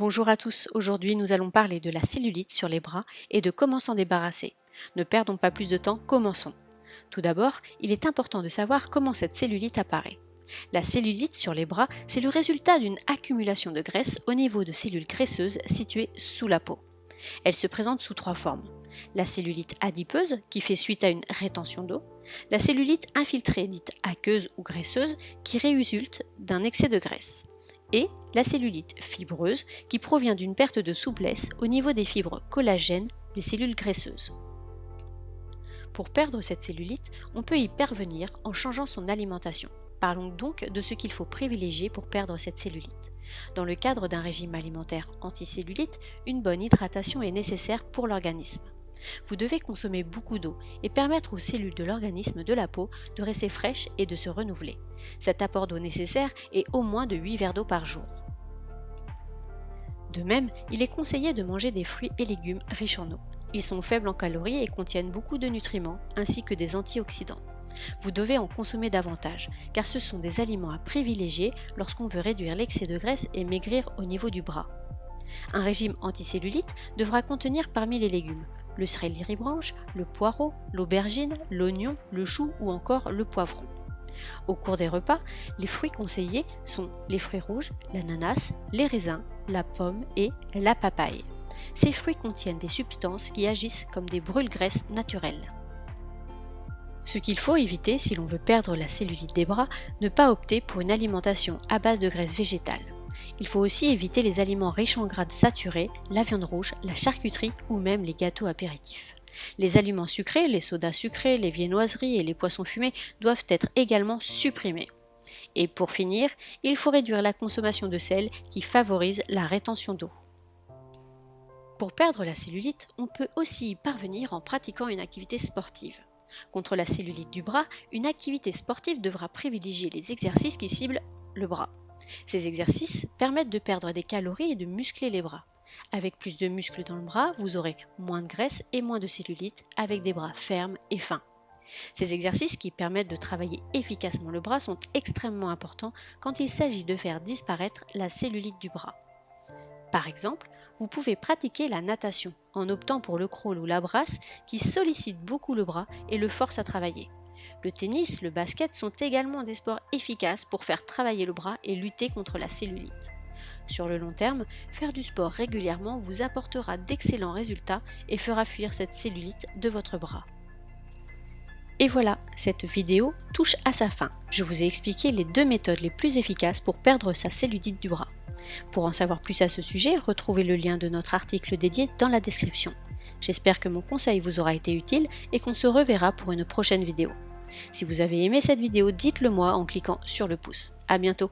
Bonjour à tous, aujourd'hui nous allons parler de la cellulite sur les bras et de comment s'en débarrasser. Ne perdons pas plus de temps, commençons. Tout d'abord, il est important de savoir comment cette cellulite apparaît. La cellulite sur les bras, c'est le résultat d'une accumulation de graisse au niveau de cellules graisseuses situées sous la peau. Elle se présente sous trois formes. La cellulite adipeuse, qui fait suite à une rétention d'eau, la cellulite infiltrée dite aqueuse ou graisseuse, qui résulte d'un excès de graisse, et la cellulite fibreuse, qui provient d'une perte de souplesse au niveau des fibres collagènes des cellules graisseuses. Pour perdre cette cellulite, on peut y parvenir en changeant son alimentation. Parlons donc de ce qu'il faut privilégier pour perdre cette cellulite. Dans le cadre d'un régime alimentaire anticellulite, une bonne hydratation est nécessaire pour l'organisme. Vous devez consommer beaucoup d'eau et permettre aux cellules de l'organisme de la peau de rester fraîches et de se renouveler. Cet apport d'eau nécessaire est au moins de 8 verres d'eau par jour. De même, il est conseillé de manger des fruits et légumes riches en eau. Ils sont faibles en calories et contiennent beaucoup de nutriments ainsi que des antioxydants. Vous devez en consommer davantage, car ce sont des aliments à privilégier lorsqu'on veut réduire l'excès de graisse et maigrir au niveau du bras. Un régime anticellulite devra contenir parmi les légumes le céleri branche, le poireau, l'aubergine, l'oignon, le chou ou encore le poivron. Au cours des repas, les fruits conseillés sont les fruits rouges, l'ananas, les raisins, la pomme et la papaye. Ces fruits contiennent des substances qui agissent comme des brûle-graisses naturelles. Ce qu'il faut éviter si l'on veut perdre la cellulite des bras, ne pas opter pour une alimentation à base de graisse végétale. Il faut aussi éviter les aliments riches en gras saturés, la viande rouge, la charcuterie ou même les gâteaux apéritifs. Les aliments sucrés, les sodas sucrés, les viennoiseries et les poissons fumés doivent être également supprimés. Et pour finir, il faut réduire la consommation de sel qui favorise la rétention d'eau. Pour perdre la cellulite, on peut aussi y parvenir en pratiquant une activité sportive. Contre la cellulite du bras, une activité sportive devra privilégier les exercices qui ciblent le bras. Ces exercices permettent de perdre des calories et de muscler les bras. Avec plus de muscles dans le bras, vous aurez moins de graisse et moins de cellulite avec des bras fermes et fins. Ces exercices qui permettent de travailler efficacement le bras sont extrêmement importants quand il s'agit de faire disparaître la cellulite du bras. Par exemple, vous pouvez pratiquer la natation en optant pour le crawl ou la brasse qui sollicite beaucoup le bras et le force à travailler. Le tennis, le basket sont également des sports efficaces pour faire travailler le bras et lutter contre la cellulite. Sur le long terme, faire du sport régulièrement vous apportera d'excellents résultats et fera fuir cette cellulite de votre bras. Et voilà, cette vidéo touche à sa fin. Je vous ai expliqué les deux méthodes les plus efficaces pour perdre sa cellulite du bras. Pour en savoir plus à ce sujet, retrouvez le lien de notre article dédié dans la description. J'espère que mon conseil vous aura été utile et qu'on se reverra pour une prochaine vidéo. Si vous avez aimé cette vidéo, dites-le moi en cliquant sur le pouce. A bientôt